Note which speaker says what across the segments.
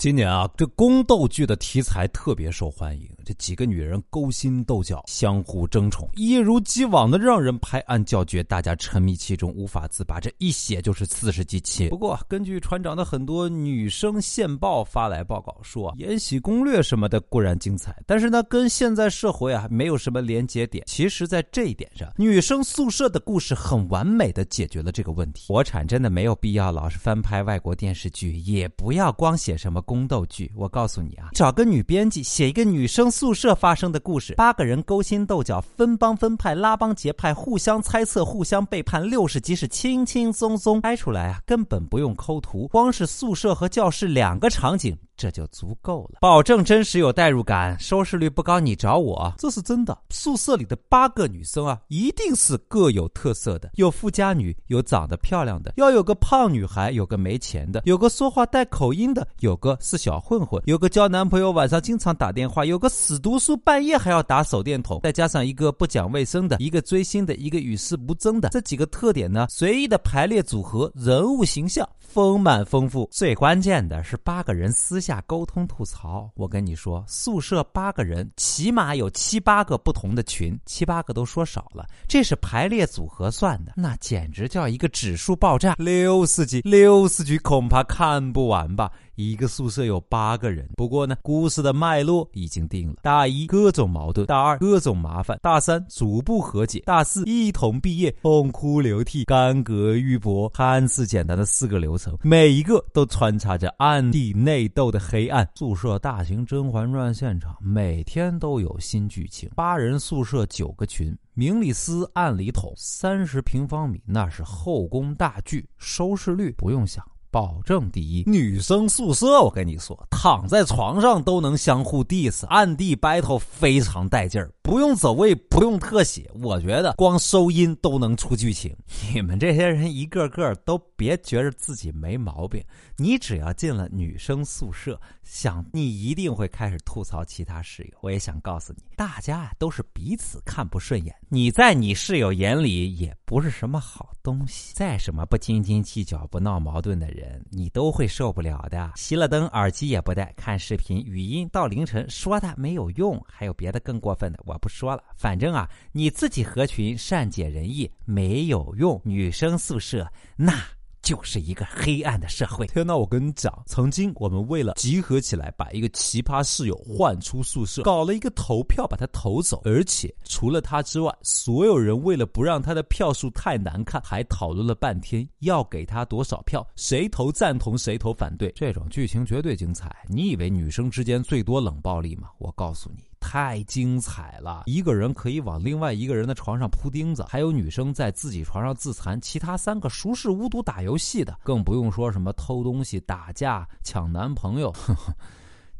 Speaker 1: 今年啊，这宫斗剧的题材特别受欢迎，这几个女人勾心斗角，相互争宠，一如既往的让人拍案叫绝，大家沉迷其中无法自拔。这一写就是四十几期。不过，根据船长的很多女生线报发来报告说，《延禧攻略》什么的固然精彩，但是呢，跟现在社会啊没有什么连接点。其实，在这一点上，女生宿舍的故事很完美的解决了这个问题。国产真的没有必要老是翻拍外国电视剧，也不要光写什么。宫斗剧，我告诉你啊，找个女编辑写一个女生宿舍发生的故事，八个人勾心斗角，分帮分派，拉帮结派，互相猜测，互相背叛，六十集是轻轻松松拍出来啊，根本不用抠图，光是宿舍和教室两个场景。这就足够了，保证真实有代入感，收视率不高你找我，这是真的。宿舍里的八个女生啊，一定是各有特色的，有富家女，有长得漂亮的，要有个胖女孩，有个没钱的，有个说话带口音的，有个是小混混，有个交男朋友晚上经常打电话，有个死读书半夜还要打手电筒，再加上一个不讲卫生的，一个追星的，一个与世无争的，这几个特点呢，随意的排列组合，人物形象丰满丰富。最关键的是八个人私下。沟通吐槽，我跟你说，宿舍八个人，起码有七八个不同的群，七八个都说少了，这是排列组合算的，那简直叫一个指数爆炸，六十局，六十局恐怕看不完吧。一个宿舍有八个人，不过呢，故事的脉络已经定了：大一各种矛盾，大二各种麻烦，大三逐步和解，大四一同毕业，痛哭流涕，干戈玉帛，看似简单的四个流程，每一个都穿插着暗地内斗的黑暗。宿舍大型《甄嬛传》现场，每天都有新剧情。八人宿舍九个群，明里私暗里捅，三十平方米，那是后宫大剧，收视率不用想。保证第一，女生宿舍，我跟你说，躺在床上都能相互 diss，暗地 battle 非常带劲儿，不用走位，不用特写，我觉得光收音都能出剧情。你们这些人一个个都别觉得自己没毛病，你只要进了女生宿舍，想你一定会开始吐槽其他室友。我也想告诉你，大家啊都是彼此看不顺眼，你在你室友眼里也不是什么好东西。再什么不斤斤计较、不闹矛盾的人。人你都会受不了的。熄了灯，耳机也不戴，看视频语音到凌晨，说他没有用。还有别的更过分的，我不说了。反正啊，你自己合群，善解人意，没有用。女生宿舍那。就是一个黑暗的社会。天哪！我跟你讲，曾经我们为了集合起来把一个奇葩室友换出宿舍，搞了一个投票把他投走。而且除了他之外，所有人为了不让他的票数太难看，还讨论了半天要给他多少票，谁投赞同谁投反对。这种剧情绝对精彩。你以为女生之间最多冷暴力吗？我告诉你。太精彩了！一个人可以往另外一个人的床上铺钉子，还有女生在自己床上自残，其他三个熟视无睹打游戏的，更不用说什么偷东西、打架、抢男朋友。呵呵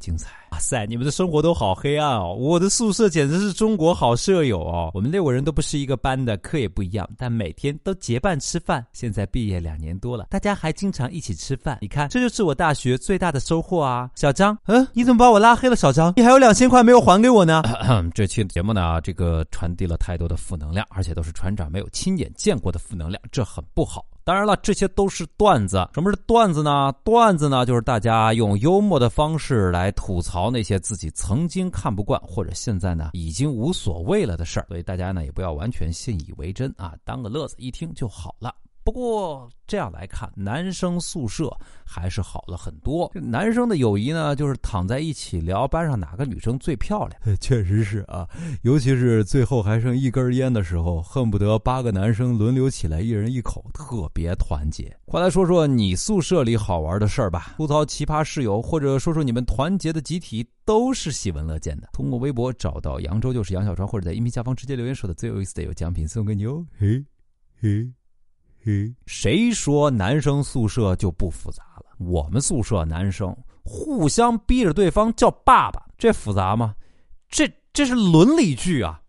Speaker 1: 精彩！哇塞，你们的生活都好黑暗哦！我的宿舍简直是中国好舍友哦！我们六个人都不是一个班的，课也不一样，但每天都结伴吃饭。现在毕业两年多了，大家还经常一起吃饭。你看，这就是我大学最大的收获啊！小张，嗯，你怎么把我拉黑了？小张，你还有两千块没有还给我呢？这期节目呢，这个传递了太多的负能量，而且都是船长没有亲眼见过的负能量，这很不好。当然了，这些都是段子。什么是段子呢？段子呢，就是大家用幽默的方式来吐槽那些自己曾经看不惯或者现在呢已经无所谓了的事儿。所以大家呢也不要完全信以为真啊，当个乐子一听就好了。不过这样来看，男生宿舍还是好了很多。男生的友谊呢，就是躺在一起聊班上哪个女生最漂亮。确实是啊，尤其是最后还剩一根烟的时候，恨不得八个男生轮流起来，一人一口，特别团结。快来说说你宿舍里好玩的事儿吧，吐槽奇葩室友，或者说说你们团结的集体，都是喜闻乐见的。通过微博找到扬州就是杨小川，或者在音频下方直接留言说的最有意思的有奖品送给你哦。嘿，嘿。谁说男生宿舍就不复杂了？我们宿舍男生互相逼着对方叫爸爸，这复杂吗？这这是伦理剧啊！